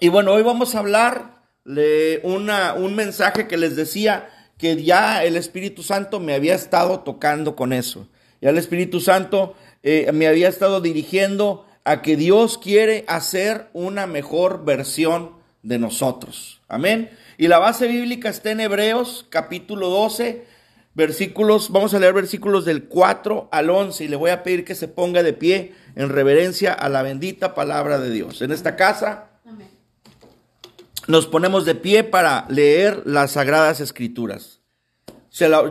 Y bueno, hoy vamos a hablar de una, un mensaje que les decía que ya el Espíritu Santo me había estado tocando con eso. Ya el Espíritu Santo eh, me había estado dirigiendo a que Dios quiere hacer una mejor versión de nosotros. Amén. Y la base bíblica está en Hebreos capítulo 12, versículos, vamos a leer versículos del 4 al 11 y le voy a pedir que se ponga de pie en reverencia a la bendita palabra de Dios. En esta casa nos ponemos de pie para leer las sagradas escrituras.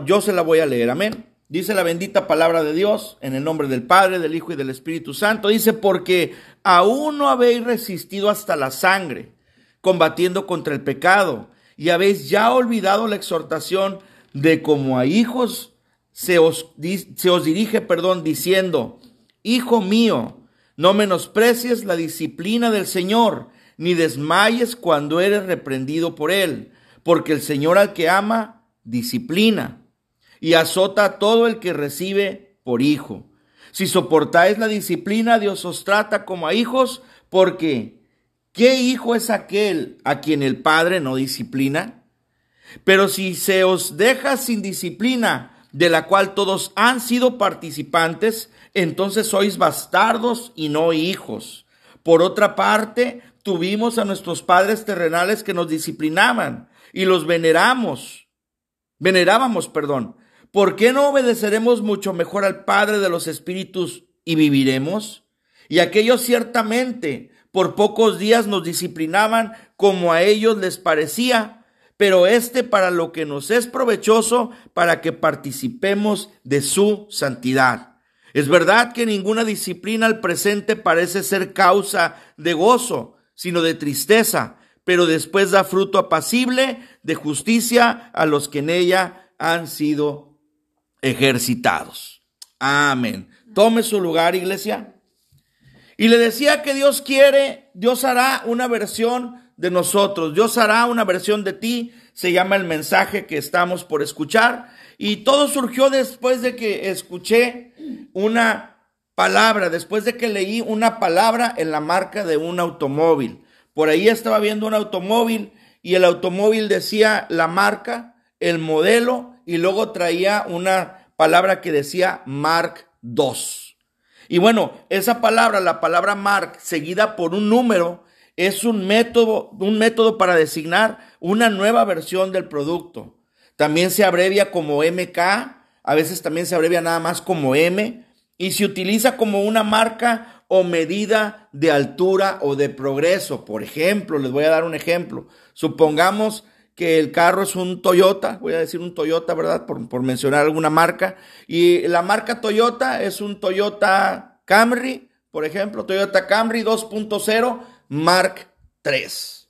yo se la voy a leer, amén. Dice la bendita palabra de Dios en el nombre del Padre, del Hijo y del Espíritu Santo. Dice, porque aún no habéis resistido hasta la sangre, combatiendo contra el pecado, y habéis ya olvidado la exhortación de como a hijos se os, se os dirige, perdón, diciendo, Hijo mío, no menosprecies la disciplina del Señor, ni desmayes cuando eres reprendido por él, porque el Señor al que ama, disciplina, y azota a todo el que recibe por hijo. Si soportáis la disciplina, Dios os trata como a hijos, porque ¿qué hijo es aquel a quien el Padre no disciplina? Pero si se os deja sin disciplina, de la cual todos han sido participantes, entonces sois bastardos y no hijos. Por otra parte, tuvimos a nuestros padres terrenales que nos disciplinaban y los veneramos. Venerábamos, perdón. ¿Por qué no obedeceremos mucho mejor al Padre de los Espíritus y viviremos? Y aquellos ciertamente por pocos días nos disciplinaban como a ellos les parecía, pero este para lo que nos es provechoso, para que participemos de su santidad. Es verdad que ninguna disciplina al presente parece ser causa de gozo, sino de tristeza, pero después da fruto apacible de justicia a los que en ella han sido ejercitados. Amén. Tome su lugar, iglesia. Y le decía que Dios quiere, Dios hará una versión de nosotros, Dios hará una versión de ti, se llama el mensaje que estamos por escuchar. Y todo surgió después de que escuché una palabra, después de que leí una palabra en la marca de un automóvil. Por ahí estaba viendo un automóvil y el automóvil decía la marca, el modelo y luego traía una palabra que decía Mark II. Y bueno, esa palabra, la palabra Mark, seguida por un número, es un método, un método para designar una nueva versión del producto. También se abrevia como MK, a veces también se abrevia nada más como M, y se utiliza como una marca o medida de altura o de progreso. Por ejemplo, les voy a dar un ejemplo. Supongamos que el carro es un Toyota, voy a decir un Toyota, ¿verdad? Por, por mencionar alguna marca. Y la marca Toyota es un Toyota Camry, por ejemplo, Toyota Camry 2.0 Mark 3.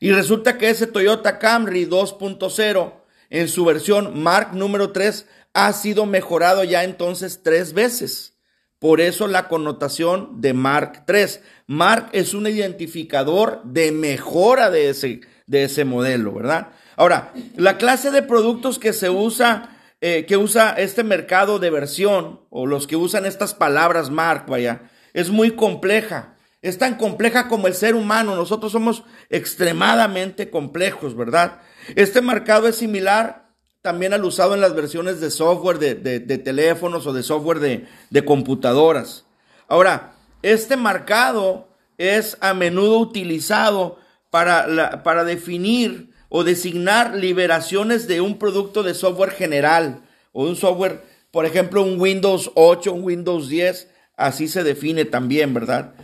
Y resulta que ese Toyota Camry 2.0 en su versión Mark número 3 ha sido mejorado ya entonces tres veces. Por eso la connotación de Mark 3. Mark es un identificador de mejora de ese, de ese modelo, ¿verdad? Ahora, la clase de productos que se usa, eh, que usa este mercado de versión, o los que usan estas palabras Mark, vaya, es muy compleja. Es tan compleja como el ser humano. Nosotros somos extremadamente complejos, ¿verdad? Este mercado es similar también al usado en las versiones de software de, teléfonos o de software de, computadoras. Ahora, este marcado es a menudo utilizado para, para definir o designar liberaciones de un producto de software general o un software, por ejemplo, un Windows 8, un Windows 10, así se define también, ¿verdad?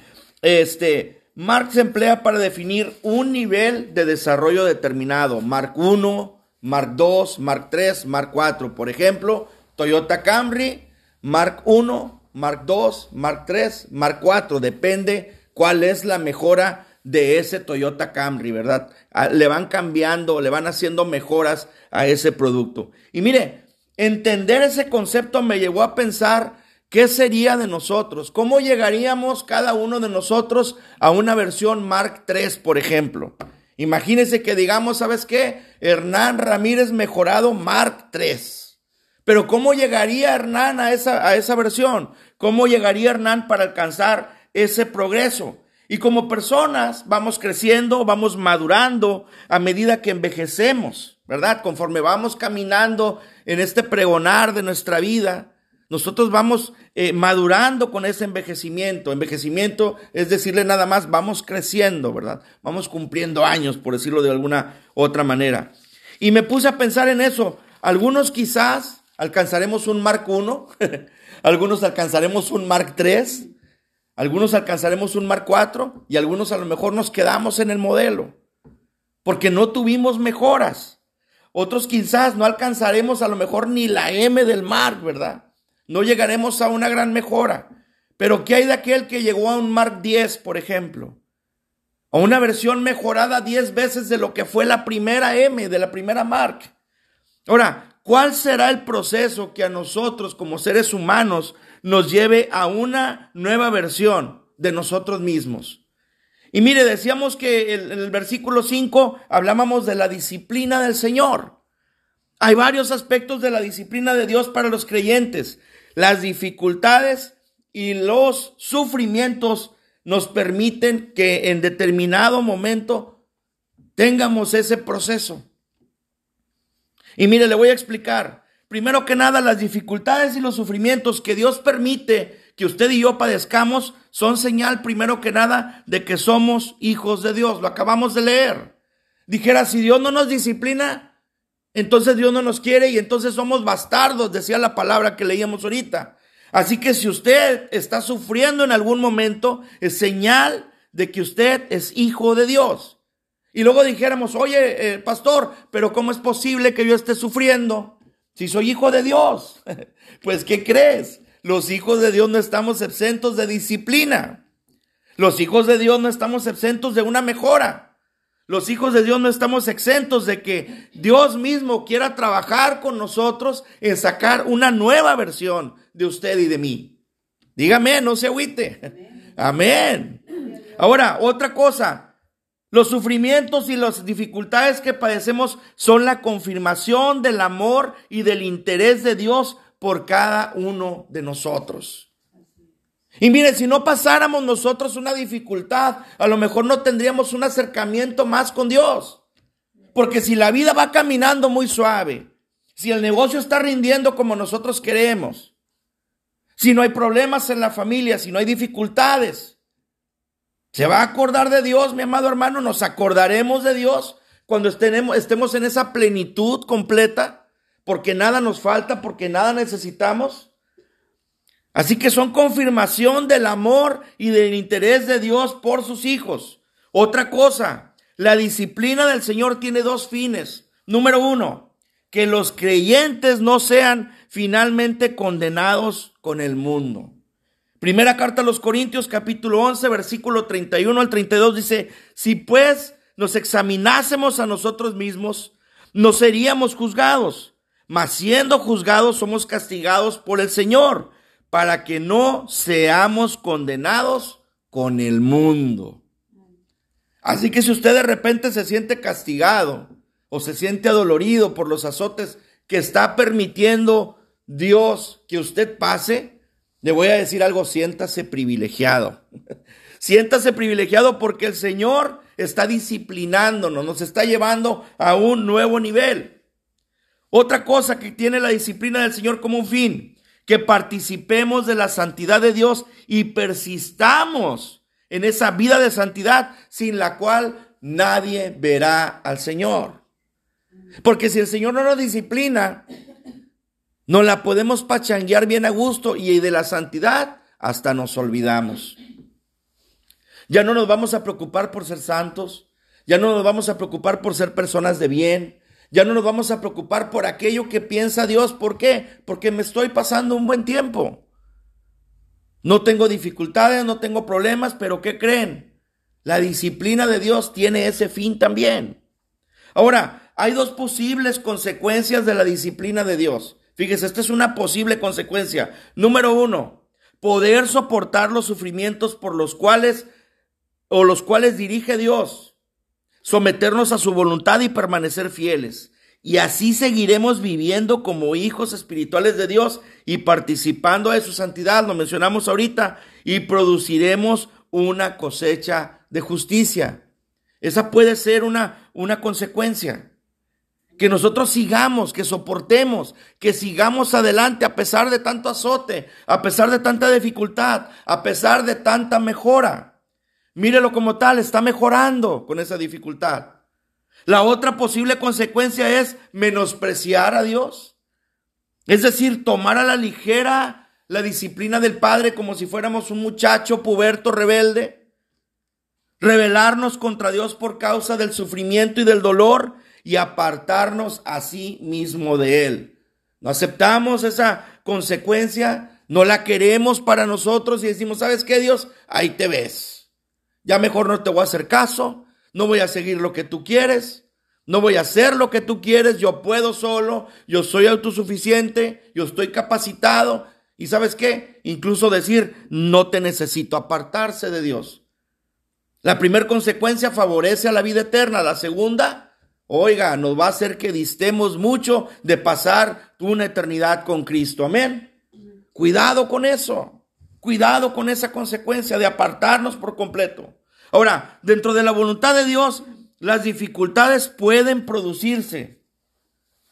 Este, Mark se emplea para definir un nivel de desarrollo determinado, Mark 1, Mark II, Mark III, Mark IV. Por ejemplo, Toyota Camry, Mark I, Mark II, Mark III, Mark IV. Depende cuál es la mejora de ese Toyota Camry, ¿verdad? Ah, le van cambiando, le van haciendo mejoras a ese producto. Y mire, entender ese concepto me llevó a pensar qué sería de nosotros, cómo llegaríamos cada uno de nosotros a una versión Mark III, por ejemplo. Imagínense que digamos, ¿sabes qué? Hernán Ramírez mejorado Mark 3. Pero ¿cómo llegaría Hernán a esa, a esa versión? ¿Cómo llegaría Hernán para alcanzar ese progreso? Y como personas vamos creciendo, vamos madurando a medida que envejecemos, ¿verdad? Conforme vamos caminando en este pregonar de nuestra vida, nosotros vamos eh, madurando con ese envejecimiento. Envejecimiento es decirle nada más, vamos creciendo, ¿verdad? Vamos cumpliendo años, por decirlo de alguna otra manera. Y me puse a pensar en eso. Algunos quizás alcanzaremos un Mark 1, algunos alcanzaremos un Mark 3, algunos alcanzaremos un Mark 4 y algunos a lo mejor nos quedamos en el modelo porque no tuvimos mejoras. Otros quizás no alcanzaremos a lo mejor ni la M del Mark, ¿verdad? No llegaremos a una gran mejora. Pero ¿qué hay de aquel que llegó a un Mark 10, por ejemplo? A una versión mejorada 10 veces de lo que fue la primera M, de la primera Mark. Ahora, ¿cuál será el proceso que a nosotros como seres humanos nos lleve a una nueva versión de nosotros mismos. Y mire, decíamos que en el, versículo 5 hablábamos de la disciplina del Señor. Hay varios aspectos de la disciplina de Dios para los creyentes. Las dificultades y los sufrimientos nos permiten que en determinado momento tengamos ese proceso. Y mire, le voy a explicar. Primero que nada, las dificultades y los sufrimientos que Dios permite que usted y yo padezcamos son señal, primero que nada, de que somos hijos de Dios. Lo acabamos de leer. Dijera, si Dios no nos disciplina, entonces Dios no nos quiere y entonces somos bastardos, decía la palabra que leíamos ahorita. Así que si usted está sufriendo en algún momento, es señal de que usted es hijo de Dios. Y luego dijéramos, oye, eh, pastor, pero ¿cómo es posible que yo esté sufriendo? Si soy hijo de Dios, pues ¿qué crees? Los hijos de Dios no estamos exentos de disciplina. Los hijos de Dios no estamos exentos de una mejora. Los hijos de Dios no estamos exentos de que Dios mismo quiera trabajar con nosotros en sacar una nueva versión de usted y de mí. Dígame, no se agüite. Amén. Ahora, otra cosa, los sufrimientos y las dificultades que padecemos son la confirmación del amor y del interés de Dios por cada uno de nosotros. Y mire, si no pasáramos nosotros una dificultad, a lo mejor no tendríamos un acercamiento más con Dios. Porque si la vida va caminando muy suave, si el negocio está rindiendo como nosotros queremos, si no hay problemas en la familia, si no hay dificultades, ¿Se va a acordar de Dios, mi amado hermano? ¿Nos acordaremos de Dios cuando estemos, estemos en esa plenitud completa? Porque nada nos falta, porque nada necesitamos. Así que son confirmación del amor y del interés de Dios por sus hijos. Otra cosa, la disciplina del Señor tiene dos fines. Número uno, que los creyentes no sean finalmente condenados con el mundo. Primera carta a los Corintios capítulo 11 versículo 31 al 32 dice, si pues nos examinásemos a nosotros mismos, no seríamos juzgados, mas siendo juzgados somos castigados por el Señor, para que no seamos condenados con el mundo. Así que si usted de repente se siente castigado o se siente adolorido por los azotes que está permitiendo Dios que usted pase, le voy a decir algo, siéntase privilegiado. siéntase privilegiado porque el Señor está disciplinándonos, nos está llevando a un nuevo nivel. Otra cosa que tiene la disciplina del Señor como un fin, que participemos de la santidad de Dios y persistamos en esa vida de santidad sin la cual nadie verá al Señor. Porque si el Señor no nos disciplina, no la podemos pachanguear bien a gusto y de la santidad hasta nos olvidamos. Ya no nos vamos a preocupar por ser santos, ya no nos vamos a preocupar por ser personas de bien, ya no nos vamos a preocupar por aquello que piensa Dios. ¿Por qué? Porque me estoy pasando un buen tiempo. No tengo dificultades, no tengo problemas, pero ¿qué creen? La disciplina de Dios tiene ese fin también. Ahora, hay dos posibles consecuencias de la disciplina de Dios. Fíjese, esta es una posible consecuencia. Número uno, poder soportar los sufrimientos por los cuales o los cuales dirige Dios. Someternos a su voluntad y permanecer fieles. Y así seguiremos viviendo como hijos espirituales de Dios y participando de su santidad, lo mencionamos ahorita, y produciremos una cosecha de justicia. Esa puede ser una, una consecuencia. Que nosotros sigamos, que soportemos, que sigamos adelante a pesar de tanto azote, a pesar de tanta dificultad, a pesar de tanta mejora. Mírelo como tal, está mejorando con esa dificultad. La otra posible consecuencia es menospreciar a Dios. Es decir, tomar a la ligera la disciplina del Padre como si fuéramos un muchacho puberto rebelde. Rebelarnos contra Dios por causa del sufrimiento y del dolor y apartarnos a sí mismo de Él. No aceptamos esa consecuencia, no la queremos para nosotros y decimos, ¿sabes qué Dios? Ahí te ves. Ya mejor no te voy a hacer caso, no voy a seguir lo que tú quieres, no voy a hacer lo que tú quieres, yo puedo solo, yo soy autosuficiente, yo estoy capacitado. Y sabes qué? Incluso decir, no te necesito apartarse de Dios. La primera consecuencia favorece a la vida eterna, la segunda Oiga, nos va a hacer que distemos mucho de pasar una eternidad con Cristo. Amén. Cuidado con eso. Cuidado con esa consecuencia de apartarnos por completo. Ahora, dentro de la voluntad de Dios, las dificultades pueden producirse.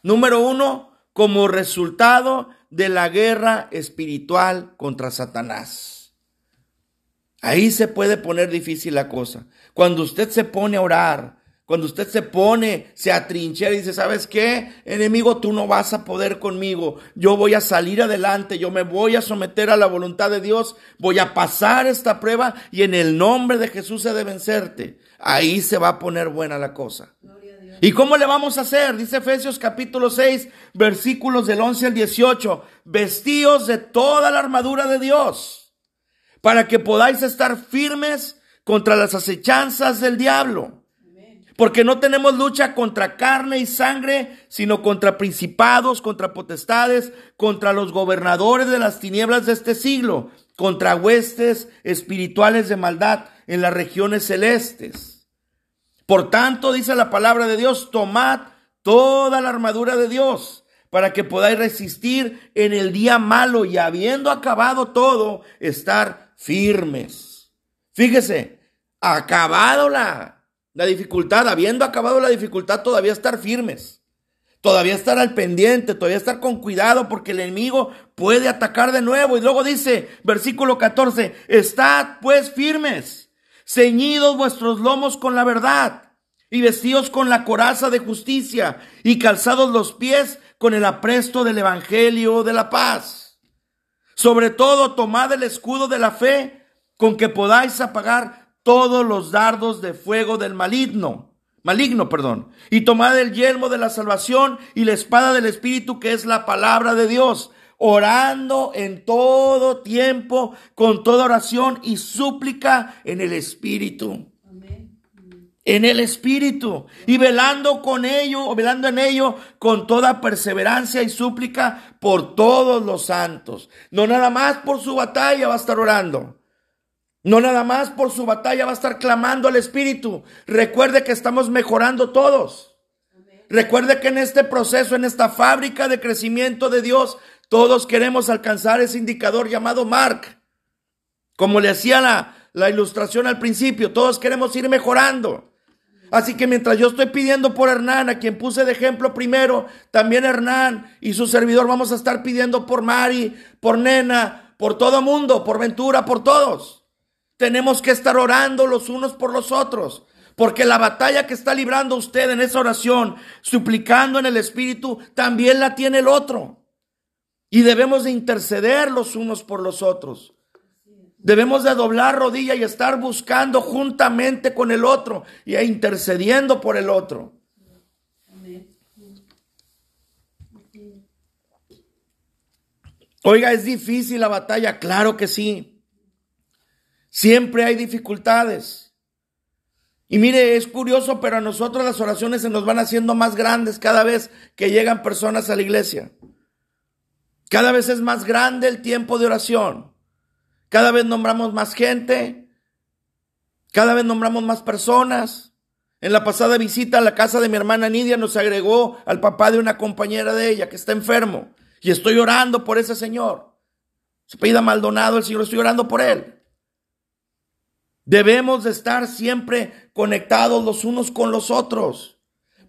Número uno, como resultado de la guerra espiritual contra Satanás. Ahí se puede poner difícil la cosa. Cuando usted se pone a orar, cuando usted se pone, se atrinchera y dice, ¿sabes qué? Enemigo, tú no vas a poder conmigo. Yo voy a salir adelante, yo me voy a someter a la voluntad de Dios, voy a pasar esta prueba y en el nombre de Jesús he de vencerte. Ahí se va a poner buena la cosa. ¿Y cómo le vamos a hacer? Dice Efesios capítulo 6, versículos del 11 al 18. Vestíos de toda la armadura de Dios, para que podáis estar firmes contra las acechanzas del diablo. Porque no tenemos lucha contra carne y sangre, sino contra principados, contra potestades, contra los gobernadores de las tinieblas de este siglo, contra huestes espirituales de maldad en las regiones celestes. Por tanto, dice la palabra de Dios, tomad toda la armadura de Dios para que podáis resistir en el día malo y habiendo acabado todo, estar firmes. Fíjese, acabado la la dificultad, habiendo acabado la dificultad, todavía estar firmes, todavía estar al pendiente, todavía estar con cuidado porque el enemigo puede atacar de nuevo. Y luego dice, versículo 14, estad pues firmes, ceñidos vuestros lomos con la verdad y vestidos con la coraza de justicia y calzados los pies con el apresto del evangelio de la paz. Sobre todo, tomad el escudo de la fe con que podáis apagar todos los dardos de fuego del maligno, maligno, perdón, y tomad el yelmo de la salvación y la espada del Espíritu que es la palabra de Dios, orando en todo tiempo, con toda oración y súplica en el Espíritu. En el Espíritu y velando con ello, o velando en ello con toda perseverancia y súplica por todos los santos. No nada más por su batalla va a estar orando no nada más por su batalla va a estar clamando al Espíritu. Recuerde que estamos mejorando todos. Recuerde que en este proceso, en esta fábrica de crecimiento de Dios, todos queremos alcanzar ese indicador llamado Mark. Como le hacía la, la ilustración al principio, todos queremos ir mejorando. Así que mientras yo estoy pidiendo por Hernán, a quien puse de ejemplo primero, también Hernán y su servidor vamos a estar pidiendo por Mari, por Nena, por todo mundo, por Ventura, por todos. Tenemos que estar orando los unos por los otros. Porque la batalla que está librando usted en esa oración, suplicando en el Espíritu, también la tiene el otro. Y debemos de interceder los unos por los otros. Debemos de doblar rodilla y estar buscando juntamente con el otro y e intercediendo por el otro. Oiga, es difícil la batalla, claro que sí. Siempre hay dificultades. Y mire, es curioso, pero a nosotros las oraciones se nos van haciendo más grandes cada vez que llegan personas a la iglesia. Cada vez es más grande el tiempo de oración. Cada vez nombramos más gente. Cada vez nombramos más personas. En la pasada visita a la casa de mi hermana Nidia nos agregó al papá de una compañera de ella que está enfermo. Y estoy orando por ese señor. Se pida Maldonado el Señor, estoy orando por él. Debemos de estar siempre conectados los unos con los otros.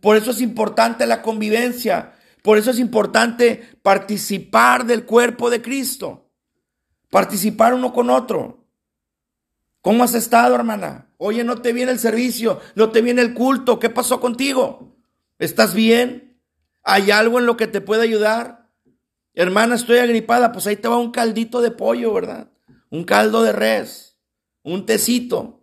Por eso es importante la convivencia. Por eso es importante participar del cuerpo de Cristo. Participar uno con otro. ¿Cómo has estado, hermana? Oye, no te viene el servicio, no te viene el culto. ¿Qué pasó contigo? ¿Estás bien? ¿Hay algo en lo que te puede ayudar? Hermana, estoy agripada. Pues ahí te va un caldito de pollo, ¿verdad? Un caldo de res, un tecito.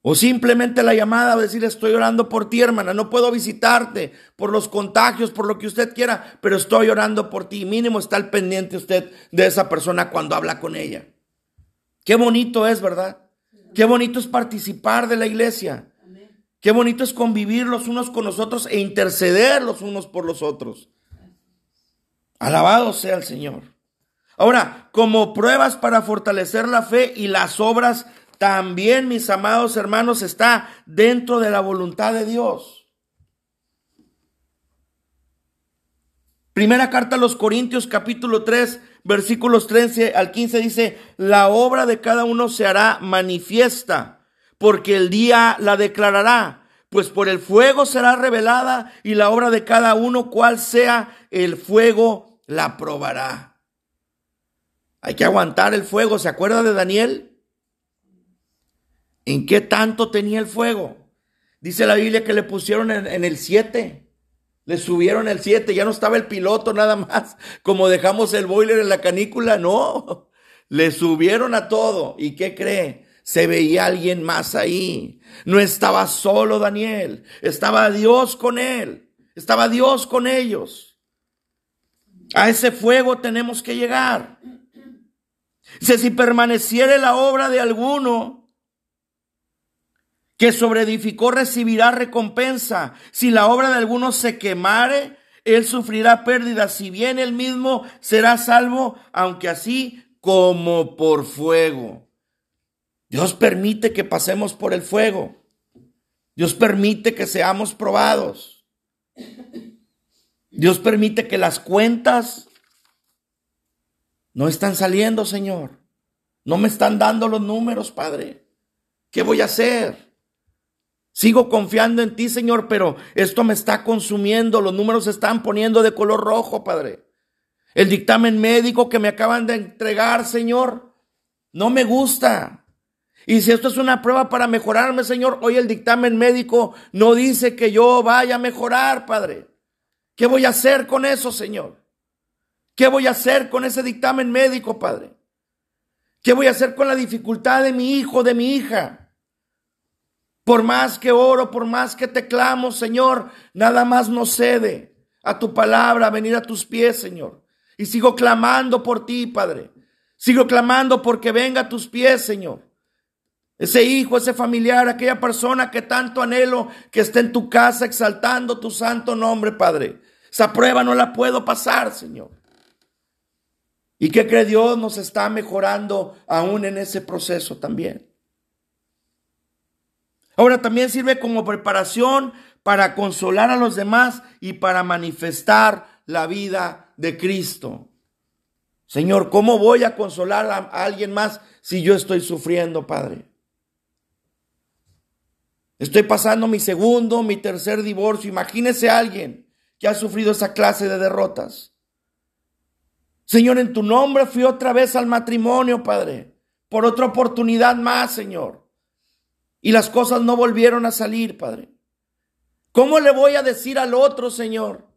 O simplemente la llamada a decir estoy orando por ti, hermana. No puedo visitarte por los contagios, por lo que usted quiera, pero estoy orando por ti. Mínimo está al pendiente usted de esa persona cuando habla con ella. Qué bonito es, ¿verdad? Qué bonito es participar de la iglesia. Qué bonito es convivir los unos con los otros e interceder los unos por los otros. Alabado sea el Señor. Ahora, como pruebas para fortalecer la fe y las obras también, mis amados hermanos, está dentro de la voluntad de Dios. Primera carta a los Corintios capítulo 3 versículos 13 al 15 dice, la obra de cada uno se hará manifiesta, porque el día la declarará, pues por el fuego será revelada y la obra de cada uno, cual sea el fuego, la probará. Hay que aguantar el fuego, ¿se acuerda de Daniel? ¿En qué tanto tenía el fuego? Dice la Biblia que le pusieron en, el 7. Le subieron el 7. Ya no estaba el piloto nada más. Como dejamos el boiler en la canícula. No. Le subieron a todo. ¿Y qué cree? Se veía alguien más ahí. No estaba solo Daniel. Estaba Dios con él. Estaba Dios con ellos. A ese fuego tenemos que llegar. Dice, si permaneciere la obra de alguno, que sobreedificó recibirá recompensa. Si la obra de alguno se quemare, él sufrirá pérdida, si bien él mismo será salvo, aunque así como por fuego. Dios permite que pasemos por el fuego. Dios permite que seamos probados. Dios permite que las cuentas no están saliendo, Señor. No me están dando los números, Padre. ¿Qué voy a hacer? Sigo confiando en ti, Señor, pero esto me está consumiendo. Los números se están poniendo de color rojo, Padre. El dictamen médico que me acaban de entregar, Señor, no me gusta. Y si esto es una prueba para mejorarme, Señor, hoy el dictamen médico no dice que yo vaya a mejorar, Padre. ¿Qué voy a hacer con eso, Señor? ¿Qué voy a hacer con ese dictamen médico, Padre? ¿Qué voy a hacer con la dificultad de mi hijo, de mi hija? Por más que oro, por más que te clamo, Señor, nada más no cede a tu palabra, a venir a tus pies, Señor. Y sigo clamando por ti, Padre. Sigo clamando porque venga a tus pies, Señor. Ese hijo, ese familiar, aquella persona que tanto anhelo que esté en tu casa exaltando tu santo nombre, Padre. Esa prueba no la puedo pasar, Señor. Y que cree Dios nos está mejorando aún en ese proceso también. Ahora también sirve como preparación para consolar a los demás y para manifestar la vida de Cristo. Señor, ¿cómo voy a consolar a alguien más si yo estoy sufriendo, Padre? Estoy pasando mi segundo, mi tercer divorcio. Imagínese a alguien que ha sufrido esa clase de derrotas. Señor, en tu nombre fui otra vez al matrimonio, Padre, por otra oportunidad más, Señor. Y las cosas no volvieron a salir, Padre. ¿Cómo le voy a decir al otro, Señor,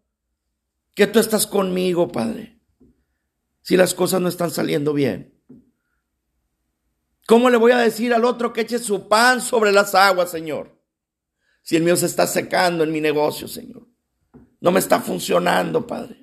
que tú estás conmigo, Padre? Si las cosas no están saliendo bien. ¿Cómo le voy a decir al otro que eche su pan sobre las aguas, Señor? Si el mío se está secando en mi negocio, Señor. No me está funcionando, Padre.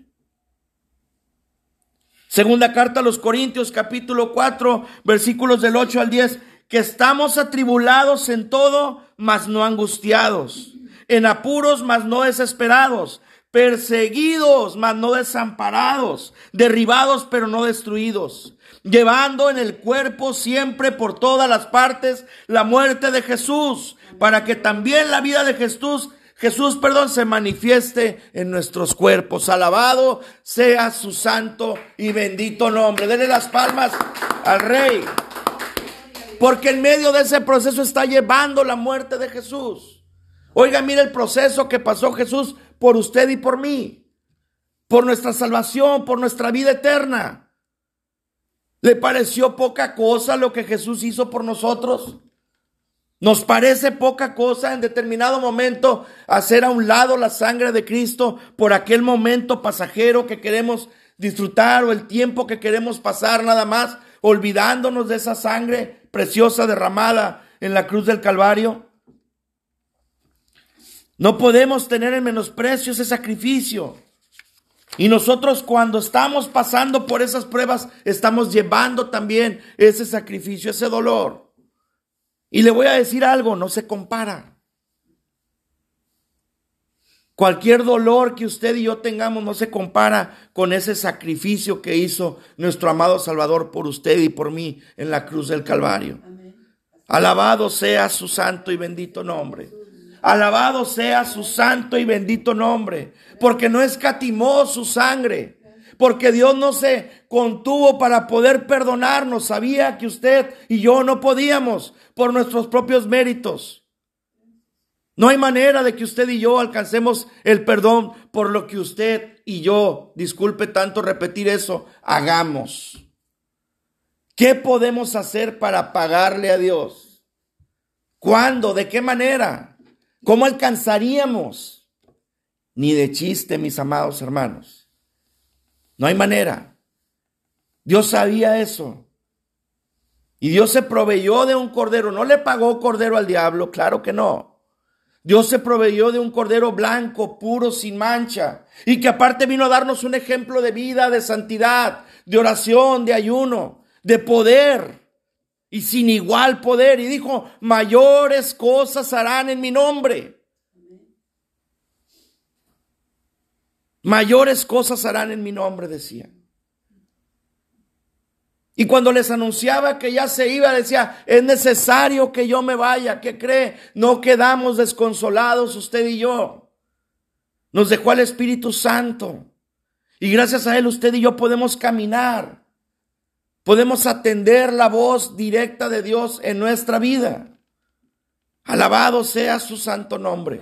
Segunda carta a los Corintios, capítulo 4, versículos del 8 al 10 que estamos atribulados en todo, mas no angustiados, en apuros, mas no desesperados, perseguidos, mas no desamparados, derribados, pero no destruidos, llevando en el cuerpo siempre por todas las partes la muerte de Jesús, para que también la vida de Jesús Jesús, perdón, se manifieste en nuestros cuerpos. Alabado sea su santo y bendito nombre. Denle las palmas al Rey. Porque en medio de ese proceso está llevando la muerte de Jesús. Oiga, mire el proceso que pasó Jesús por usted y por mí. Por nuestra salvación, por nuestra vida eterna. ¿Le pareció poca cosa lo que Jesús hizo por nosotros? Nos parece poca cosa en determinado momento hacer a un lado la sangre de Cristo por aquel momento pasajero que queremos disfrutar o el tiempo que queremos pasar nada más olvidándonos de esa sangre preciosa derramada en la cruz del Calvario. No podemos tener en menosprecio ese sacrificio. Y nosotros cuando estamos pasando por esas pruebas, estamos llevando también ese sacrificio, ese dolor. Y le voy a decir algo, no se compara. Cualquier dolor que usted y yo tengamos no se compara con ese sacrificio que hizo nuestro amado Salvador por usted y por mí en la cruz del Calvario. Alabado sea su santo y bendito nombre. Alabado sea su santo y bendito nombre, porque no escatimó su sangre porque Dios no se contuvo para poder perdonarnos. Sabía que usted y yo no podíamos por nuestros propios méritos. No hay manera de que usted y yo alcancemos el perdón por lo que usted y yo, disculpe tanto repetir eso, hagamos. ¿Qué podemos hacer para pagarle a Dios? ¿Cuándo? ¿De qué manera? ¿Cómo alcanzaríamos? Ni de chiste, mis amados hermanos. No hay manera. Dios sabía eso. Y Dios se proveyó de un cordero. No le pagó cordero al diablo, claro que no. Dios se proveyó de un cordero blanco, puro, sin mancha. Y que aparte vino a darnos un ejemplo de vida, de santidad, de oración, de ayuno, de poder. Y sin igual poder. Y dijo, mayores cosas harán en mi nombre. Mayores cosas harán en mi nombre, decía. Y cuando les anunciaba que ya se iba, decía, es necesario que yo me vaya. ¿Qué cree? No quedamos desconsolados usted y yo. Nos dejó al Espíritu Santo. Y gracias a Él usted y yo podemos caminar. Podemos atender la voz directa de Dios en nuestra vida. Alabado sea su santo nombre.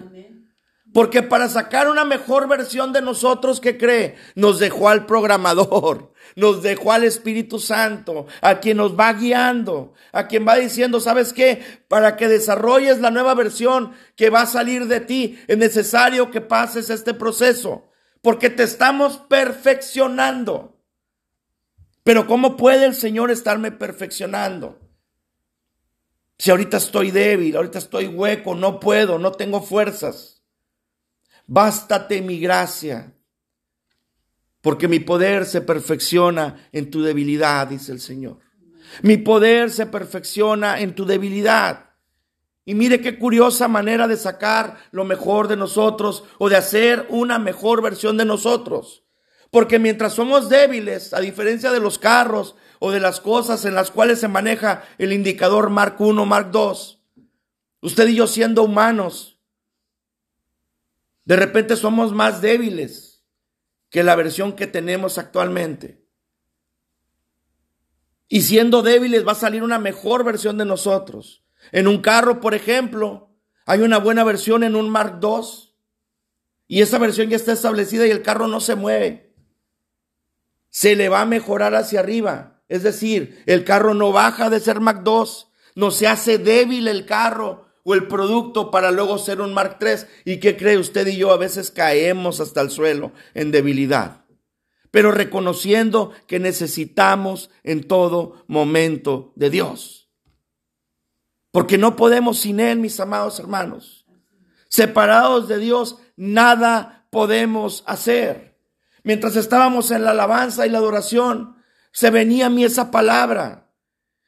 Porque para sacar una mejor versión de nosotros, ¿qué cree? Nos dejó al programador, nos dejó al Espíritu Santo, a quien nos va guiando, a quien va diciendo, ¿sabes qué? Para que desarrolles la nueva versión que va a salir de ti, es necesario que pases este proceso, porque te estamos perfeccionando. Pero ¿cómo puede el Señor estarme perfeccionando? Si ahorita estoy débil, ahorita estoy hueco, no puedo, no tengo fuerzas. Bástate mi gracia, porque mi poder se perfecciona en tu debilidad, dice el Señor. Mi poder se perfecciona en tu debilidad. Y mire qué curiosa manera de sacar lo mejor de nosotros o de hacer una mejor versión de nosotros. Porque mientras somos débiles, a diferencia de los carros o de las cosas en las cuales se maneja el indicador Mark 1, Mark 2, usted y yo siendo humanos, de repente somos más débiles que la versión que tenemos actualmente. Y siendo débiles va a salir una mejor versión de nosotros. En un carro, por ejemplo, hay una buena versión en un Mark II. Y esa versión ya está establecida y el carro no se mueve. Se le va a mejorar hacia arriba. Es decir, el carro no baja de ser Mark II. No se hace débil el carro o el producto para luego ser un Mark III. ¿Y qué cree usted y yo? A veces caemos hasta el suelo en debilidad. Pero reconociendo que necesitamos en todo momento de Dios. Porque no podemos sin Él, mis amados hermanos. Separados de Dios, nada podemos hacer. Mientras estábamos en la alabanza y la adoración, se venía a mí esa palabra.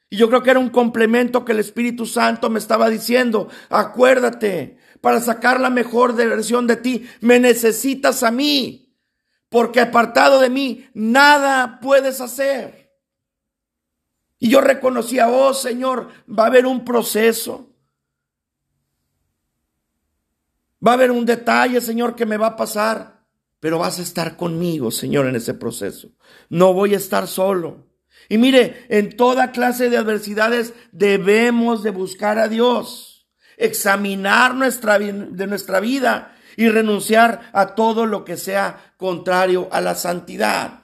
Y yo creo que era un complemento que el Espíritu Santo me estaba diciendo. Acuérdate, para sacar la mejor versión de ti, me necesitas a mí. Porque apartado de mí, nada puedes hacer. Y yo reconocía, oh Señor, va a haber un proceso. Va a haber un detalle, Señor, que me va a pasar. Pero vas a estar conmigo, Señor, en ese proceso. No voy a estar solo. Y mire, en toda clase de adversidades debemos de buscar a Dios, examinar nuestra, de nuestra vida y renunciar a todo lo que sea contrario a la santidad.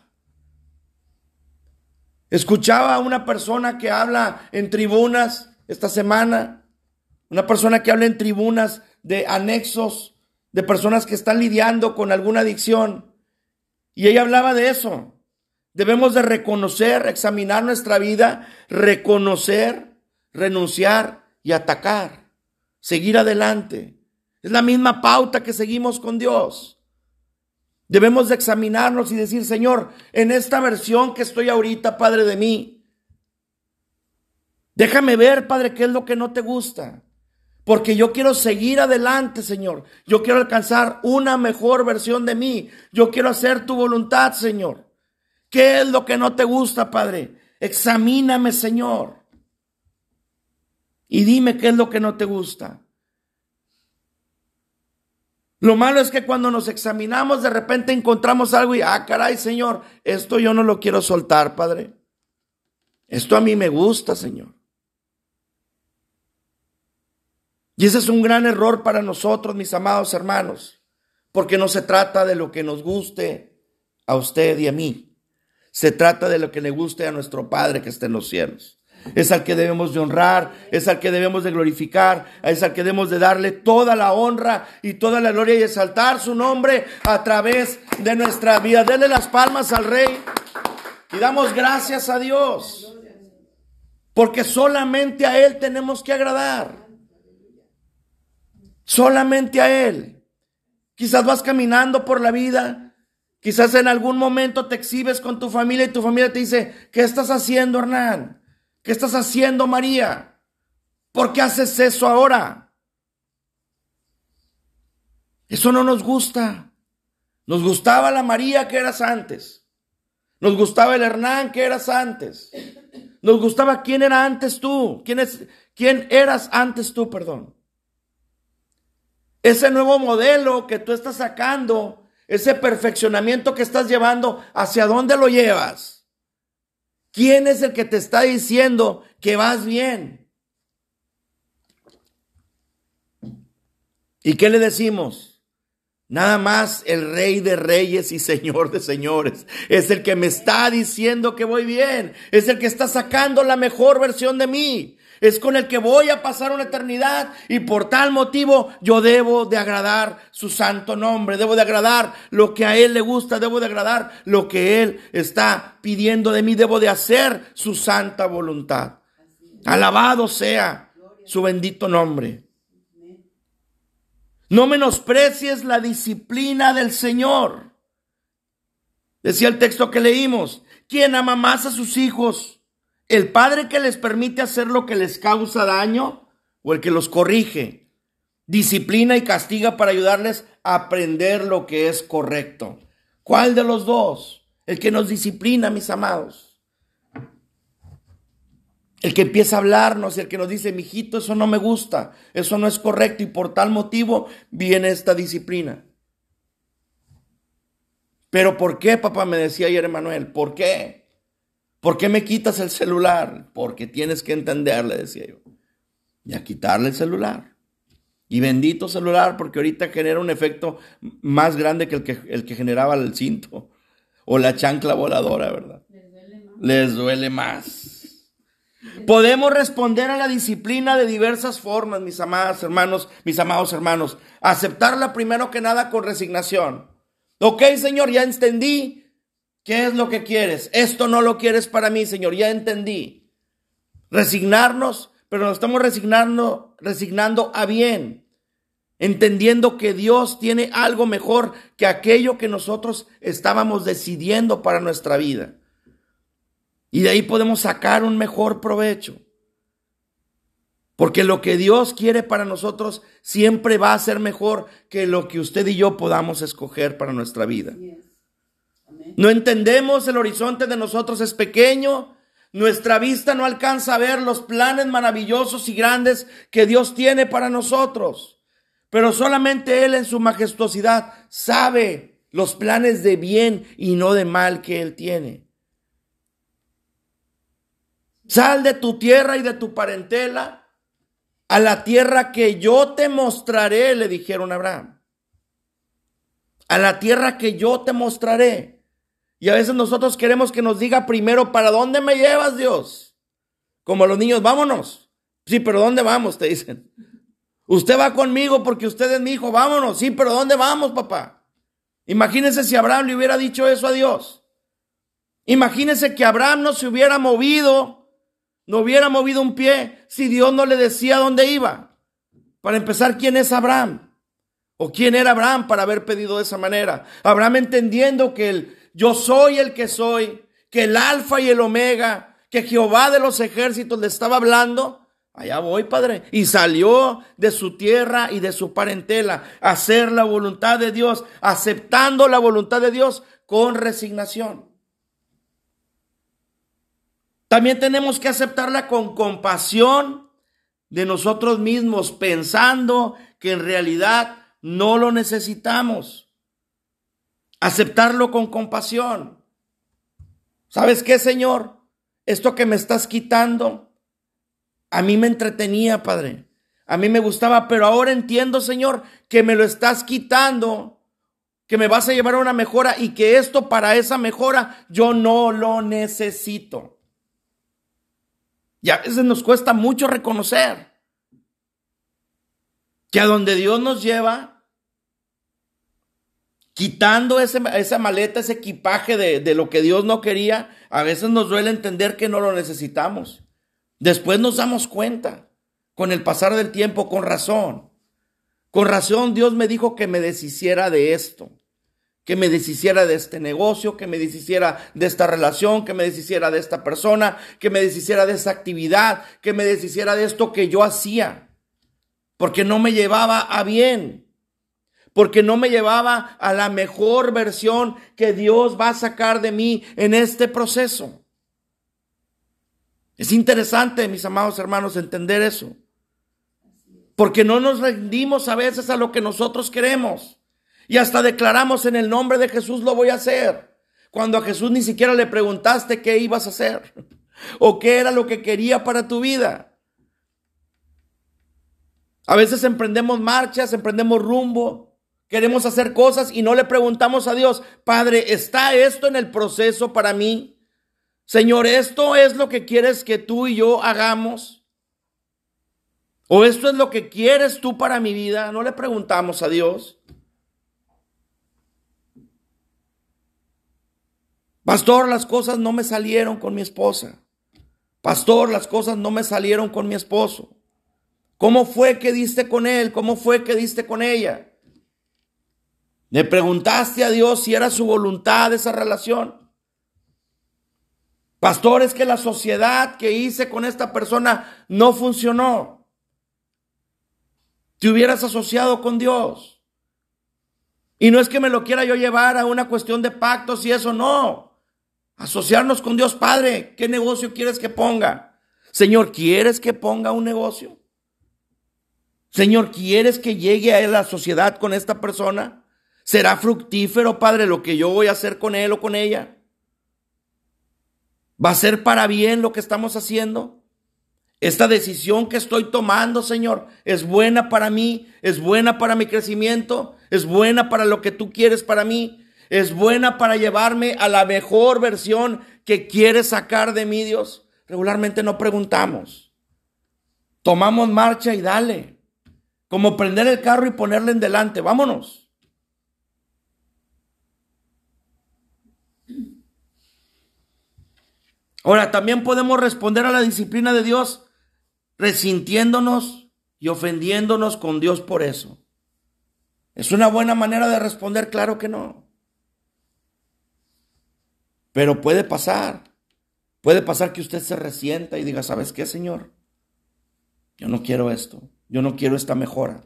Escuchaba a una persona que habla en tribunas esta semana, una persona que habla en tribunas de anexos, de personas que están lidiando con alguna adicción. Y ella hablaba de eso, Debemos de reconocer, examinar nuestra vida, reconocer, renunciar y atacar, seguir adelante. Es la misma pauta que seguimos con Dios. Debemos de examinarnos y decir, Señor, en esta versión que estoy ahorita, Padre de mí, déjame ver, Padre, qué es lo que no te gusta. Porque yo quiero seguir adelante, Señor. Yo quiero alcanzar una mejor versión de mí. Yo quiero hacer tu voluntad, Señor. ¿Qué es lo que no te gusta, Padre? Examíname, Señor. Y dime qué es lo que no te gusta. Lo malo es que cuando nos examinamos, de repente encontramos algo y, ah, caray, Señor, esto yo no lo quiero soltar, Padre. Esto a mí me gusta, Señor. Y ese es un gran error para nosotros, mis amados hermanos, porque no se trata de lo que nos guste a usted y a mí. Se trata de lo que le guste a nuestro Padre que está en los cielos. Es al que debemos de honrar, es al que debemos de glorificar, es al que debemos de darle toda la honra y toda la gloria y exaltar su nombre a través de nuestra vida. Denle las palmas al Rey y damos gracias a Dios. Porque solamente a Él tenemos que agradar. Solamente a Él. Quizás vas caminando por la vida Quizás en algún momento te exhibes con tu familia y tu familia te dice, ¿qué estás haciendo, Hernán? ¿Qué estás haciendo, María? ¿Por qué haces eso ahora? Eso no nos gusta. Nos gustaba la María que eras antes. Nos gustaba el Hernán que eras antes. Nos gustaba quién era antes tú. ¿Quién, es, quién eras antes tú, perdón? Ese nuevo modelo que tú estás sacando ese perfeccionamiento que estás llevando, ¿hacia dónde lo llevas? ¿Quién es el que te está diciendo que vas bien? ¿Y qué le decimos? Nada más el rey de reyes y señor de señores. Es el que me está diciendo que voy bien. Es el que está sacando la mejor versión de mí es con el que voy a pasar una eternidad y por tal motivo yo debo de agradar su santo nombre, debo de agradar lo que a Él le gusta, debo de agradar lo que Él está pidiendo de mí, debo de hacer su santa voluntad. Alabado sea su bendito nombre. No menosprecies la disciplina del Señor. Decía el texto que leímos, quien ama más a sus hijos ¿El padre que les permite hacer lo que les causa daño o el que los corrige? Disciplina y castiga para ayudarles a aprender lo que es correcto. ¿Cuál de los dos? El que nos disciplina, mis amados. El que empieza a hablarnos, el que nos dice, mijito, eso no me gusta, eso no es correcto y por tal motivo viene esta disciplina. Pero ¿por qué, papá? Me decía ayer Emanuel, ¿por qué? ¿Por qué me quitas el celular? Porque tienes que entender, le decía yo. Y a quitarle el celular. Y bendito celular, porque ahorita genera un efecto más grande que el que, el que generaba el cinto o la chancla voladora, ¿verdad? Les duele más. Les duele más. Podemos responder a la disciplina de diversas formas, mis amados hermanos, mis amados hermanos. Aceptarla primero que nada con resignación. Ok, Señor, ya entendí ¿Qué es lo que quieres? Esto no lo quieres para mí, Señor, ya entendí. Resignarnos, pero nos estamos resignando, resignando a bien, entendiendo que Dios tiene algo mejor que aquello que nosotros estábamos decidiendo para nuestra vida. Y de ahí podemos sacar un mejor provecho. Porque lo que Dios quiere para nosotros siempre va a ser mejor que lo que usted y yo podamos escoger para nuestra vida. No entendemos, el horizonte de nosotros es pequeño, nuestra vista no alcanza a ver los planes maravillosos y grandes que Dios tiene para nosotros. Pero solamente Él en su majestuosidad sabe los planes de bien y no de mal que Él tiene. Sal de tu tierra y de tu parentela a la tierra que yo te mostraré, le dijeron a Abraham. A la tierra que yo te mostraré. Y a veces nosotros queremos que nos diga primero, ¿para dónde me llevas, Dios? Como los niños, vámonos. Sí, pero ¿dónde vamos? Te dicen. Usted va conmigo porque usted es mi hijo, vámonos. Sí, pero ¿dónde vamos, papá? Imagínese si Abraham le hubiera dicho eso a Dios. Imagínese que Abraham no se hubiera movido, no hubiera movido un pie si Dios no le decía dónde iba. Para empezar, ¿quién es Abraham? ¿O quién era Abraham para haber pedido de esa manera? Abraham entendiendo que el yo soy el que soy, que el alfa y el omega, que Jehová de los ejércitos le estaba hablando, Allá voy, Padre. Y salió de su tierra y de su parentela a hacer la voluntad de Dios, aceptando la voluntad de Dios con resignación. También tenemos que aceptarla con compasión de nosotros mismos, pensando que en realidad no lo necesitamos. Aceptarlo con compasión. ¿Sabes qué, Señor? Esto que me estás quitando a mí me entretenía, Padre. A mí me gustaba, pero ahora entiendo, Señor, que me lo estás quitando, que me vas a llevar a una mejora y que esto para esa mejora yo no lo necesito. Y a veces nos cuesta mucho reconocer que a donde Dios nos lleva, quitando esa maleta, ese equipaje de, de lo que Dios no quería, a veces nos duele entender que no lo necesitamos. Después nos damos cuenta, con el pasar del tiempo, con razón. Con razón Dios me dijo que me deshiciera de esto, que me deshiciera de este negocio, que me deshiciera de esta relación, que me deshiciera de esta persona, que me deshiciera de esta actividad, que me deshiciera de esto que yo hacía, porque no me llevaba a bien, porque no me llevaba a la mejor versión que Dios va a sacar de mí en este proceso. Es interesante, mis amados hermanos, entender eso. Porque no nos rendimos a veces a lo que nosotros queremos. Y hasta declaramos en el nombre de Jesús lo voy a hacer. Cuando a Jesús ni siquiera le preguntaste qué ibas a hacer. O qué era lo que quería para tu vida. A veces emprendemos marchas, emprendemos rumbo, queremos hacer cosas y no le preguntamos a Dios, Padre, ¿está esto en el proceso para mí? Señor, ¿esto es lo que quieres que tú y yo hagamos? ¿O esto es lo que quieres tú para mi vida? No le preguntamos a Dios. Pastor, las cosas no me salieron con mi esposa. Pastor, las cosas no me salieron con mi esposo. ¿Cómo fue que diste con él? ¿Cómo fue que diste con ella? ¿Le preguntaste a Dios si era su voluntad esa relación? Pastor, es que la sociedad que hice con esta persona no funcionó. Te hubieras asociado con Dios. Y no es que me lo quiera yo llevar a una cuestión de pactos y eso, no. Asociarnos con Dios Padre. ¿Qué negocio quieres que ponga? Señor, ¿quieres que ponga un negocio? Señor, ¿quieres que llegue a la sociedad con esta persona? ¿Será fructífero, Padre, lo que yo voy a hacer con él o con ella? ¿Va a ser para bien lo que estamos haciendo? Esta decisión que estoy tomando, Señor, es buena para mí, es buena para mi crecimiento, es buena para lo que tú quieres para mí, es buena para llevarme a la mejor versión que quieres sacar de mí, Dios. Regularmente no preguntamos. Tomamos marcha y dale. Como prender el carro y ponerle en delante. Vámonos. Ahora, también podemos responder a la disciplina de Dios resintiéndonos y ofendiéndonos con Dios por eso. ¿Es una buena manera de responder? Claro que no. Pero puede pasar. Puede pasar que usted se resienta y diga, ¿sabes qué, Señor? Yo no quiero esto. Yo no quiero esta mejora.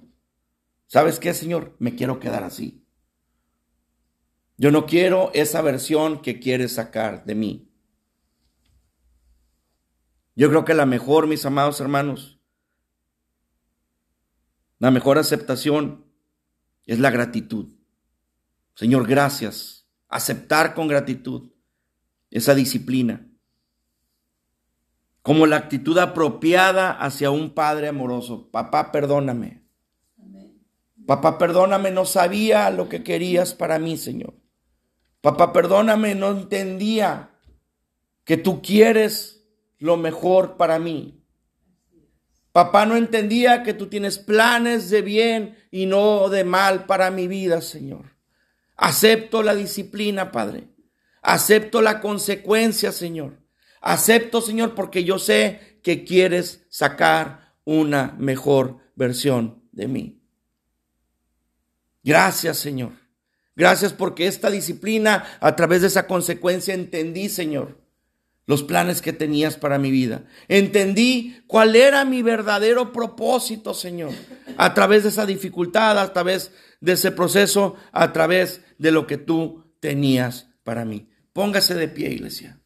¿Sabes qué, Señor? Me quiero quedar así. Yo no quiero esa versión que quieres sacar de mí. Yo creo que la mejor, mis amados hermanos, la mejor aceptación es la gratitud. Señor, gracias. Aceptar con gratitud esa disciplina. como la actitud apropiada hacia un padre amoroso. Papá, perdóname. Papá, perdóname, no sabía lo que querías para mí, Señor. Papá, perdóname, no entendía que tú quieres lo mejor para mí. Papá, no entendía que tú tienes planes de bien y no de mal para mi vida, Señor. Acepto la disciplina, Padre. Acepto la consecuencia, Señor. Acepto, Señor, porque yo sé que quieres sacar una mejor versión de mí. Gracias, Señor. Gracias porque esta disciplina, a través de esa consecuencia, entendí, Señor, los planes que tenías para mi vida. Entendí cuál era mi verdadero propósito, Señor, a través de esa dificultad, a través de ese proceso, a través de lo que tú tenías para mí. Póngase de pie, iglesia.